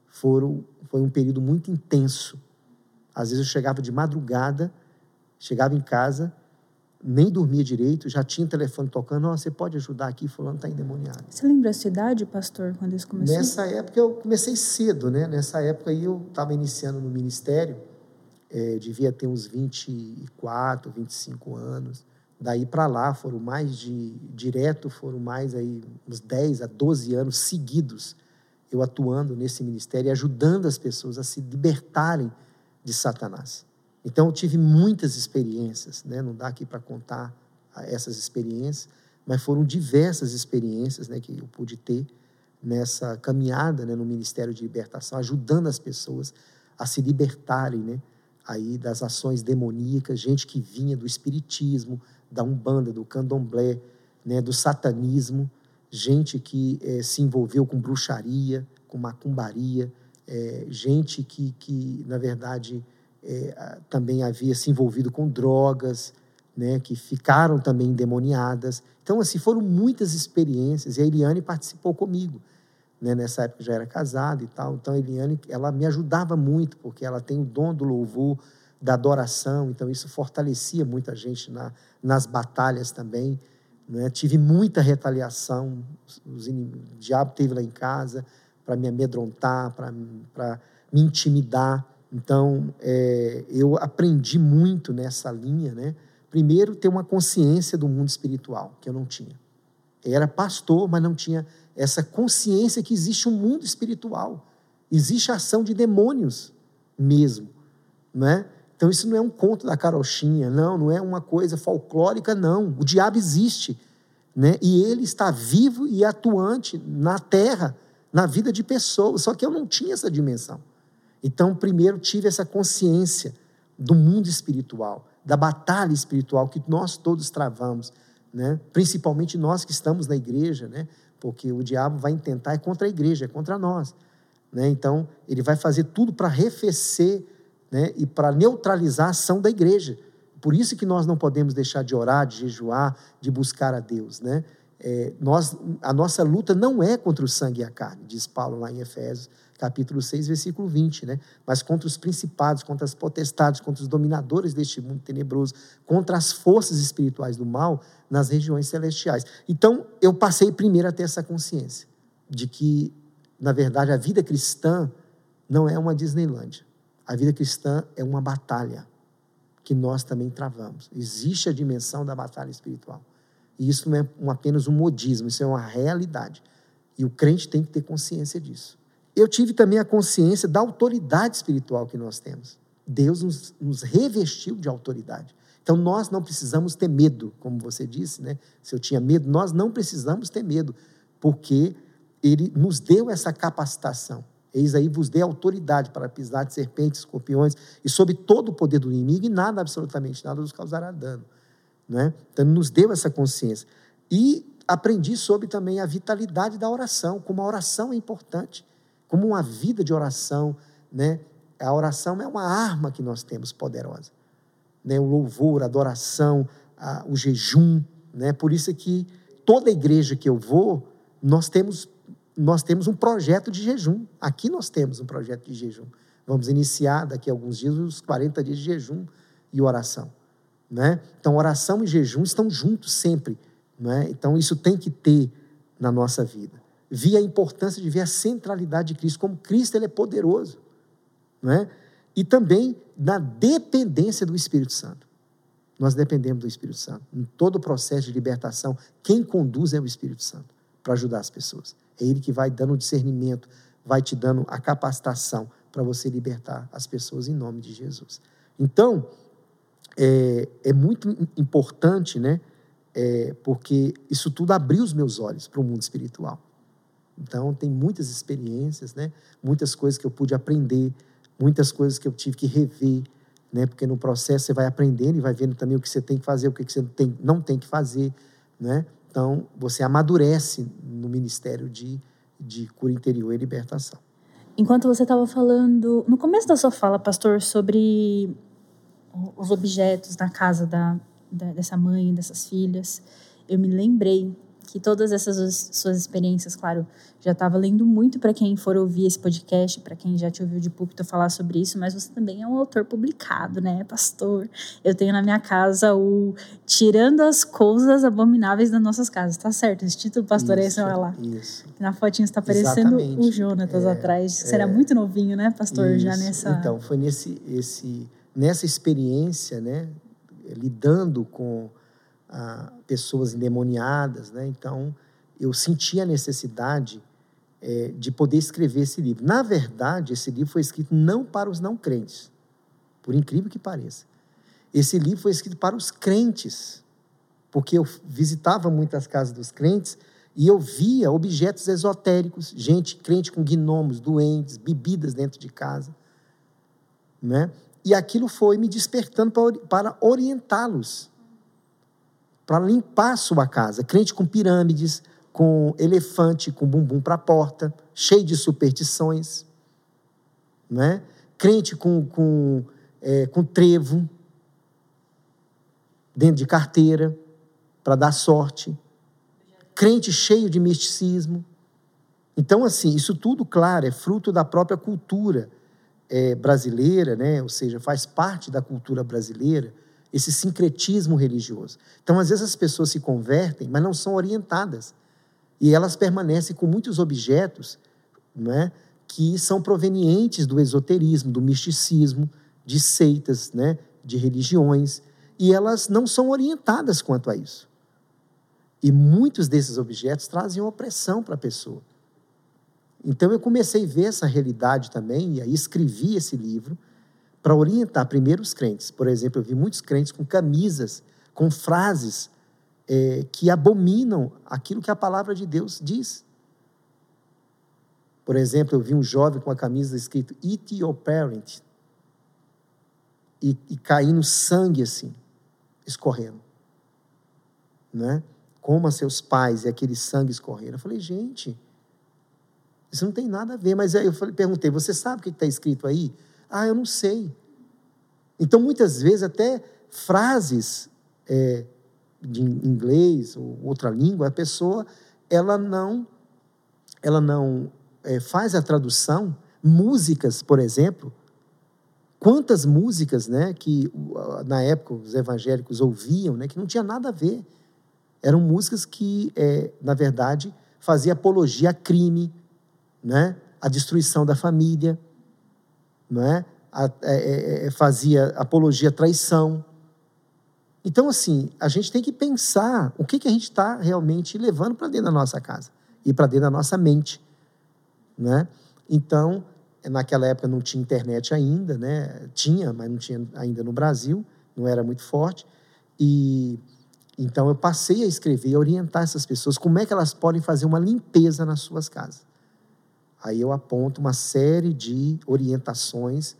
Foram, foi um período muito intenso. Às vezes eu chegava de madrugada, chegava em casa, nem dormia direito, já tinha telefone tocando, oh, você pode ajudar aqui, fulano está endemoniado. Você lembra a cidade, pastor, quando isso começou? Nessa época eu comecei cedo, né? Nessa época aí eu estava iniciando no ministério, é, devia ter uns 24, 25 anos. Daí para lá foram mais de, direto, foram mais aí uns 10 a 12 anos seguidos eu atuando nesse ministério e ajudando as pessoas a se libertarem de Satanás. Então, tive muitas experiências, né? não dá aqui para contar essas experiências, mas foram diversas experiências né, que eu pude ter nessa caminhada né, no Ministério de Libertação, ajudando as pessoas a se libertarem né, aí das ações demoníacas, gente que vinha do espiritismo, da umbanda, do candomblé, né, do satanismo, gente que é, se envolveu com bruxaria, com macumbaria, é, gente que, que na verdade, é, também havia se envolvido com drogas, né, que ficaram também endemoniadas. Então, assim, foram muitas experiências e a Eliane participou comigo né? nessa época já era casado e tal. Então, a Eliane, ela me ajudava muito, porque ela tem o dom do louvor, da adoração, então isso fortalecia muita gente na, nas batalhas também. Né? Tive muita retaliação, os, o diabo teve lá em casa para me amedrontar, para me intimidar. Então, é, eu aprendi muito nessa linha, né? Primeiro, ter uma consciência do mundo espiritual, que eu não tinha. Eu era pastor, mas não tinha essa consciência que existe um mundo espiritual. Existe ação de demônios mesmo, né? Então isso não é um conto da carochinha, não, não é uma coisa folclórica, não. O diabo existe, né? E ele está vivo e atuante na terra, na vida de pessoas. Só que eu não tinha essa dimensão. Então, primeiro tive essa consciência do mundo espiritual, da batalha espiritual que nós todos travamos, né? Principalmente nós que estamos na igreja, né? Porque o diabo vai tentar é contra a igreja, é contra nós, né? Então, ele vai fazer tudo para arrefecer, né? E para neutralizar a ação da igreja. Por isso que nós não podemos deixar de orar, de jejuar, de buscar a Deus, né? É, nós, a nossa luta não é contra o sangue e a carne, diz Paulo lá em Efésios capítulo 6, versículo 20, né? Mas contra os principados, contra as potestades, contra os dominadores deste mundo tenebroso, contra as forças espirituais do mal nas regiões celestiais. Então, eu passei primeiro a ter essa consciência de que, na verdade, a vida cristã não é uma Disneylândia. A vida cristã é uma batalha que nós também travamos. Existe a dimensão da batalha espiritual. E isso não é apenas um modismo, isso é uma realidade. E o crente tem que ter consciência disso eu tive também a consciência da autoridade espiritual que nós temos. Deus nos, nos, revestiu de autoridade. Então nós não precisamos ter medo, como você disse, né? Se eu tinha medo, nós não precisamos ter medo, porque Ele nos deu essa capacitação. Eis aí vos dei autoridade para pisar de serpentes, escorpiões e sobre todo o poder do inimigo e nada, absolutamente nada, nos causará dano. Né? Então, nos deu essa consciência. E aprendi sobre também a vitalidade da oração, como a oração é importante como uma vida de oração, né? A oração é uma arma que nós temos poderosa, né? O louvor, a adoração, a, o jejum, né? Por isso é que toda igreja que eu vou, nós temos nós temos um projeto de jejum. Aqui nós temos um projeto de jejum. Vamos iniciar daqui a alguns dias os 40 dias de jejum e oração, né? Então oração e jejum estão juntos sempre, né? Então isso tem que ter na nossa vida vi a importância de ver a centralidade de Cristo, como Cristo ele é poderoso, não é? E também na dependência do Espírito Santo. Nós dependemos do Espírito Santo. Em todo o processo de libertação, quem conduz é o Espírito Santo para ajudar as pessoas. É ele que vai dando o discernimento, vai te dando a capacitação para você libertar as pessoas em nome de Jesus. Então, é, é muito importante, né? É, porque isso tudo abriu os meus olhos para o mundo espiritual. Então, tem muitas experiências, né? muitas coisas que eu pude aprender, muitas coisas que eu tive que rever, né? porque no processo você vai aprendendo e vai vendo também o que você tem que fazer, o que você tem, não tem que fazer. Né? Então, você amadurece no ministério de, de cura interior e libertação. Enquanto você estava falando, no começo da sua fala, pastor, sobre os objetos na casa da, da dessa mãe, dessas filhas, eu me lembrei que todas essas suas experiências, claro, já estava lendo muito para quem for ouvir esse podcast, para quem já te ouviu de púlpito falar sobre isso, mas você também é um autor publicado, né, pastor? Eu tenho na minha casa o Tirando as Coisas Abomináveis das Nossas Casas, tá certo? Esse título, pastor, isso, esse é lá. Isso. Na fotinha está aparecendo Exatamente. o Jonatas é, atrás. Você é, era muito novinho, né, pastor, isso. já nessa... Então, foi nesse, esse, nessa experiência, né, lidando com ah, pessoas endemoniadas, né? Então, eu senti a necessidade é, de poder escrever esse livro. Na verdade, esse livro foi escrito não para os não crentes, por incrível que pareça. Esse livro foi escrito para os crentes, porque eu visitava muitas casas dos crentes e eu via objetos esotéricos, gente crente com gnomos, doentes, bebidas dentro de casa, né? E aquilo foi me despertando para orientá-los para limpar sua casa. Crente com pirâmides, com elefante, com bumbum para a porta, cheio de superstições. Né? Crente com, com, é, com trevo dentro de carteira para dar sorte. Crente cheio de misticismo. Então, assim, isso tudo, claro, é fruto da própria cultura é, brasileira, né? ou seja, faz parte da cultura brasileira, esse sincretismo religioso. Então, às vezes, as pessoas se convertem, mas não são orientadas. E elas permanecem com muitos objetos não é? que são provenientes do esoterismo, do misticismo, de seitas, né? de religiões, e elas não são orientadas quanto a isso. E muitos desses objetos trazem opressão para a pessoa. Então eu comecei a ver essa realidade também, e aí escrevi esse livro para orientar primeiro os crentes. Por exemplo, eu vi muitos crentes com camisas, com frases é, que abominam aquilo que a palavra de Deus diz. Por exemplo, eu vi um jovem com a camisa escrito Eat your parent. E, e caindo sangue assim, escorrendo. Né? Coma seus pais e aquele sangue escorrendo. Eu falei, gente, isso não tem nada a ver. Mas aí eu falei, perguntei, você sabe o que está escrito aí? Ah, eu não sei. Então, muitas vezes, até frases é, de inglês ou outra língua, a pessoa ela não, ela não é, faz a tradução. Músicas, por exemplo, quantas músicas, né, que na época os evangélicos ouviam, né, que não tinha nada a ver. Eram músicas que, é, na verdade, faziam apologia a crime, né, a destruição da família, não é? a, é, é, é, fazia apologia à traição. Então, assim, a gente tem que pensar o que, que a gente está realmente levando para dentro da nossa casa e para dentro da nossa mente. Né? Então, naquela época não tinha internet ainda, né? tinha, mas não tinha ainda no Brasil, não era muito forte. E então eu passei a escrever e orientar essas pessoas como é que elas podem fazer uma limpeza nas suas casas. Aí eu aponto uma série de orientações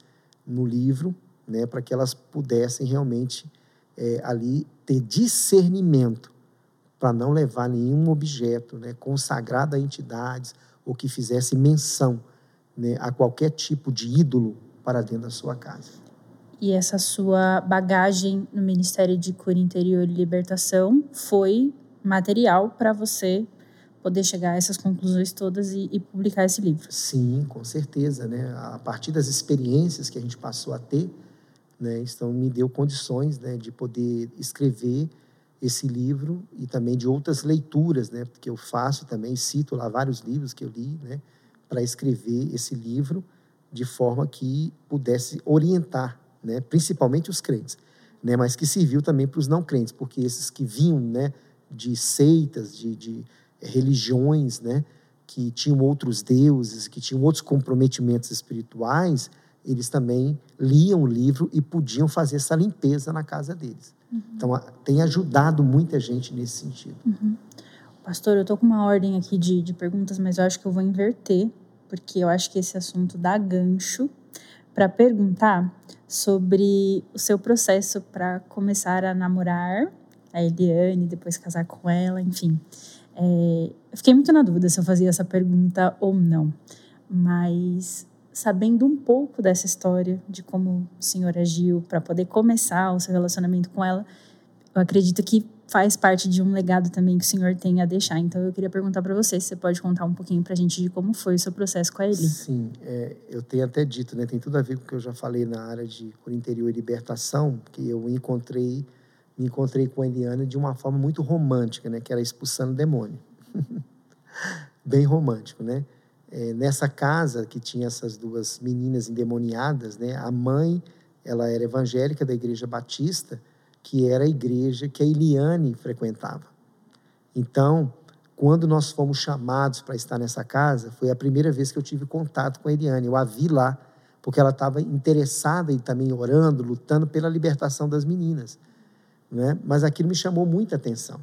no livro, né, para que elas pudessem realmente é, ali ter discernimento para não levar nenhum objeto né, consagrado a entidades ou que fizesse menção né, a qualquer tipo de ídolo para dentro da sua casa. E essa sua bagagem no Ministério de Cura Interior e Libertação foi material para você poder chegar a essas conclusões todas e, e, publicar esse livro. Sim, com certeza, né? A partir das experiências que a gente passou a ter, né, então me deu condições, né, de poder escrever esse livro e também de outras leituras, né, que eu faço também, cito lá vários livros que eu li, né, para escrever esse livro de forma que pudesse orientar, né, principalmente os crentes, né, mas que serviu também para os não crentes, porque esses que vinham, né, de seitas, de, de religiões, né, que tinham outros deuses, que tinham outros comprometimentos espirituais, eles também liam o livro e podiam fazer essa limpeza na casa deles. Uhum. Então, tem ajudado muita gente nesse sentido. Uhum. Pastor, eu estou com uma ordem aqui de, de perguntas, mas eu acho que eu vou inverter, porque eu acho que esse assunto dá gancho para perguntar sobre o seu processo para começar a namorar a Eliane, depois casar com ela, enfim. É, fiquei muito na dúvida se eu fazia essa pergunta ou não, mas sabendo um pouco dessa história, de como o senhor agiu para poder começar o seu relacionamento com ela, eu acredito que faz parte de um legado também que o senhor tem a deixar. Então eu queria perguntar para você se você pode contar um pouquinho para a gente de como foi o seu processo com a Eli. Sim, é, eu tenho até dito, né, tem tudo a ver com o que eu já falei na área de por interior e libertação, que eu encontrei me encontrei com a Eliana de uma forma muito romântica, né? Que era expulsando demônio. Bem romântico, né? É, nessa casa que tinha essas duas meninas endemoniadas, né? A mãe, ela era evangélica da igreja batista, que era a igreja que a Eliane frequentava. Então, quando nós fomos chamados para estar nessa casa, foi a primeira vez que eu tive contato com a Eliane. Eu a vi lá, porque ela estava interessada e também orando, lutando pela libertação das meninas né? Mas aquilo me chamou muita atenção,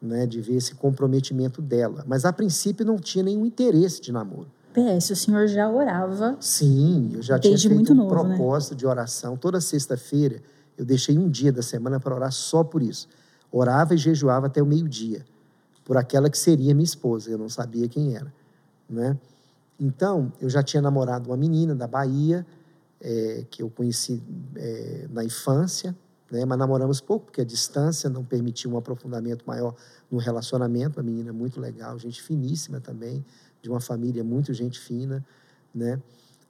né? De ver esse comprometimento dela. Mas a princípio não tinha nenhum interesse de namoro. PS, o senhor já orava? Sim, eu já tinha feito um novo, né? propósito né? de oração. Toda sexta-feira eu deixei um dia da semana para orar só por isso. Orava e jejuava até o meio-dia, por aquela que seria minha esposa. Eu não sabia quem era, né? Então, eu já tinha namorado uma menina da Bahia, é, que eu conheci é, na infância, né? Mas namoramos pouco, porque a distância não permitia um aprofundamento maior no relacionamento. A menina é muito legal, gente finíssima também, de uma família muito gente fina, né?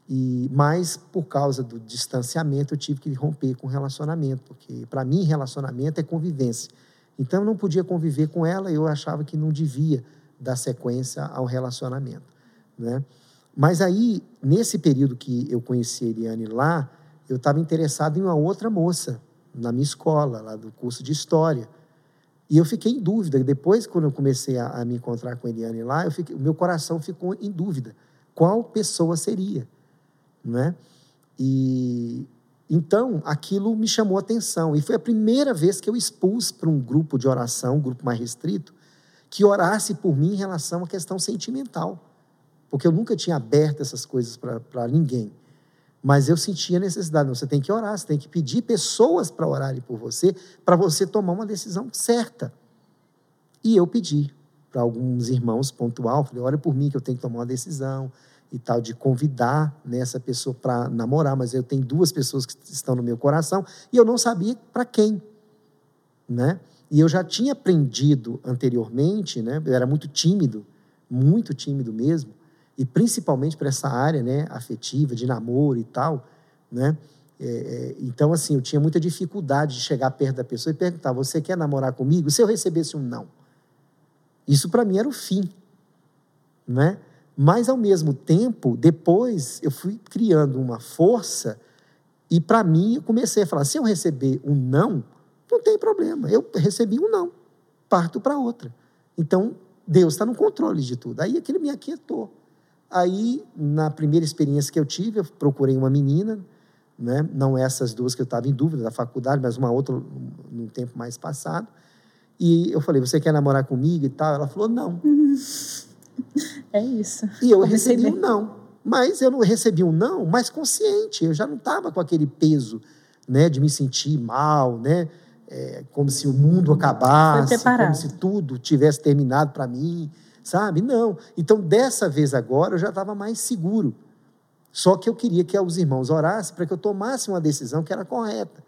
E mas por causa do distanciamento eu tive que romper com o relacionamento, porque para mim relacionamento é convivência. Então eu não podia conviver com ela, eu achava que não devia dar sequência ao relacionamento, né? Mas aí nesse período que eu conheci a Eliane lá, eu estava interessado em uma outra moça na minha escola, lá do curso de história. E eu fiquei em dúvida. Depois, quando eu comecei a, a me encontrar com a Eliane lá, eu fiquei, o meu coração ficou em dúvida. Qual pessoa seria? Né? E então aquilo me chamou a atenção. E foi a primeira vez que eu expus para um grupo de oração, um grupo mais restrito, que orasse por mim em relação à questão sentimental. Porque eu nunca tinha aberto essas coisas para ninguém. Mas eu sentia necessidade. Você tem que orar, você tem que pedir pessoas para orarem por você, para você tomar uma decisão certa. E eu pedi para alguns irmãos pontual, falei, ora por mim que eu tenho que tomar uma decisão e tal, de convidar né, essa pessoa para namorar, mas eu tenho duas pessoas que estão no meu coração e eu não sabia para quem, né? E eu já tinha aprendido anteriormente, né? Eu era muito tímido, muito tímido mesmo, e principalmente para essa área né, afetiva, de namoro e tal, né? É, é, então, assim, eu tinha muita dificuldade de chegar perto da pessoa e perguntar: Você quer namorar comigo? Se eu recebesse um não. Isso para mim era o fim. Né? Mas, ao mesmo tempo, depois eu fui criando uma força e, para mim, eu comecei a falar: se eu receber um não, não tem problema. Eu recebi um não, parto para outra. Então, Deus está no controle de tudo. Aí aquilo me aquietou. Aí, na primeira experiência que eu tive, eu procurei uma menina, né? não essas duas que eu estava em dúvida da faculdade, mas uma outra num tempo mais passado. E eu falei, você quer namorar comigo e tal? Ela falou, não. É isso. E eu Comecei recebi bem. um não. Mas eu não recebi um não mais consciente. Eu já não estava com aquele peso né, de me sentir mal, né? É, como se o mundo acabasse, como se tudo tivesse terminado para mim sabe? Não. Então, dessa vez agora, eu já estava mais seguro. Só que eu queria que os irmãos orassem para que eu tomasse uma decisão que era correta.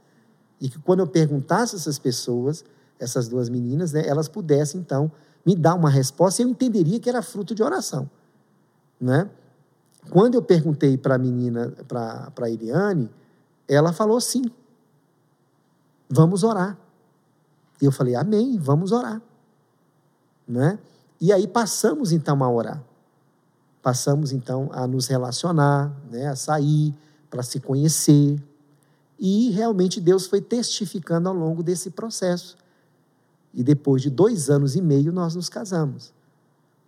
E que quando eu perguntasse essas pessoas, essas duas meninas, né, elas pudessem, então, me dar uma resposta e eu entenderia que era fruto de oração. Né? Quando eu perguntei para a menina, para a Eliane, ela falou sim. Vamos orar. E eu falei, amém, vamos orar. Né? E aí passamos então a orar. Passamos então a nos relacionar, né, a sair, para se conhecer. E realmente Deus foi testificando ao longo desse processo. E depois de dois anos e meio nós nos casamos.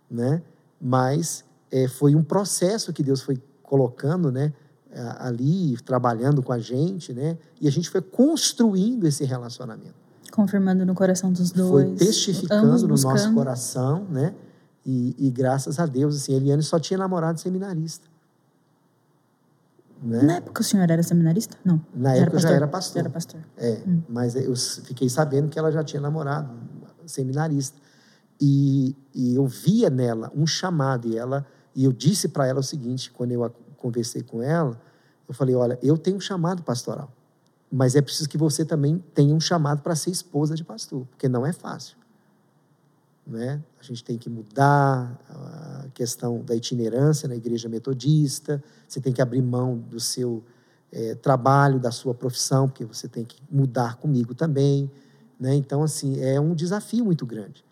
Né? Mas é, foi um processo que Deus foi colocando né, ali, trabalhando com a gente, né? e a gente foi construindo esse relacionamento. Confirmando no coração dos dois. Foi testificando no nosso coração, né? E, e, graças a Deus, assim, Eliane só tinha namorado seminarista. Né? Na época o senhor era seminarista? Não. Na época eu já era pastor. Já era pastor. É, hum. mas eu fiquei sabendo que ela já tinha namorado seminarista. E, e eu via nela um chamado e ela e eu disse para ela o seguinte, quando eu conversei com ela, eu falei, olha, eu tenho um chamado pastoral. Mas é preciso que você também tenha um chamado para ser esposa de pastor, porque não é fácil. Né? A gente tem que mudar a questão da itinerância na igreja metodista, você tem que abrir mão do seu é, trabalho, da sua profissão, porque você tem que mudar comigo também. Né? Então, assim, é um desafio muito grande.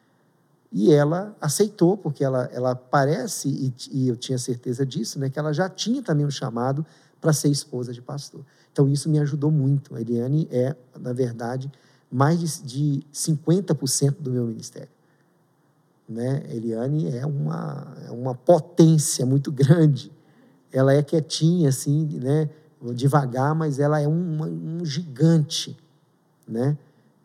E ela aceitou, porque ela, ela parece, e, e eu tinha certeza disso, né, que ela já tinha também um chamado para ser esposa de pastor. Então, isso me ajudou muito. A Eliane é, na verdade, mais de, de 50% do meu ministério. Né? A Eliane é uma, é uma potência muito grande. Ela é quietinha, assim, né? devagar, mas ela é uma, um gigante, né?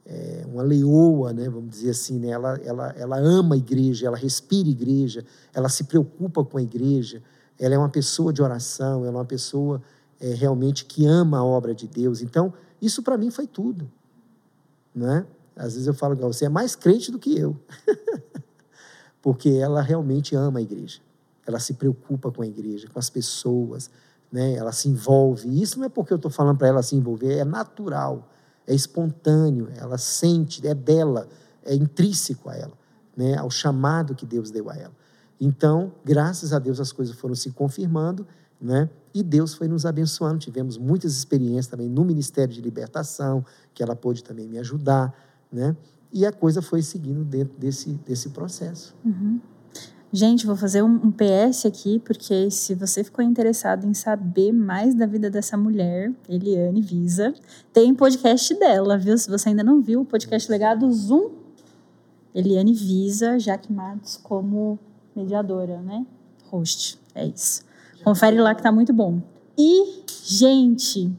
É uma leoa, né? vamos dizer assim. Né? Ela, ela, ela ama a igreja, ela respira igreja, ela se preocupa com a igreja, ela é uma pessoa de oração, ela é uma pessoa é, realmente que ama a obra de Deus. Então, isso para mim foi tudo. Né? Às vezes eu falo, você é mais crente do que eu. Porque ela realmente ama a igreja. Ela se preocupa com a igreja, com as pessoas, né? ela se envolve. Isso não é porque eu estou falando para ela se envolver, é natural. é espontâneo, ela sente, é dela, é intrínseco a ela, né? ao chamado que Deus deu a ela. Então, graças a Deus, as coisas foram se confirmando, né? E Deus foi nos abençoando. Tivemos muitas experiências também no Ministério de Libertação, que ela pôde também me ajudar, né? E a coisa foi seguindo dentro desse, desse processo. Uhum. Gente, vou fazer um, um, PS aqui, porque se você ficou interessado em saber mais da vida dessa mulher, Eliane Visa, tem podcast dela, viu? Se você ainda não viu, o podcast Legado Zoom, Eliane Visa, Jaque Matos como mediadora, né? Host, é isso. Confere lá que tá muito bom. E, gente,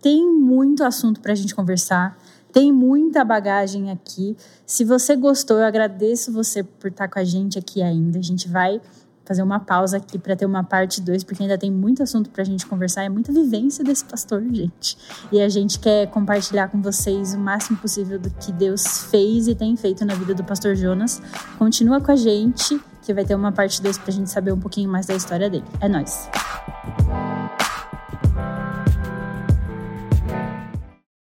tem muito assunto pra gente conversar. Tem muita bagagem aqui. Se você gostou, eu agradeço você por estar com a gente aqui ainda. A gente vai fazer uma pausa aqui para ter uma parte 2, porque ainda tem muito assunto para a gente conversar, é muita vivência desse pastor, gente. E a gente quer compartilhar com vocês o máximo possível do que Deus fez e tem feito na vida do pastor Jonas. Continua com a gente, que vai ter uma parte 2 para a gente saber um pouquinho mais da história dele. É nóis!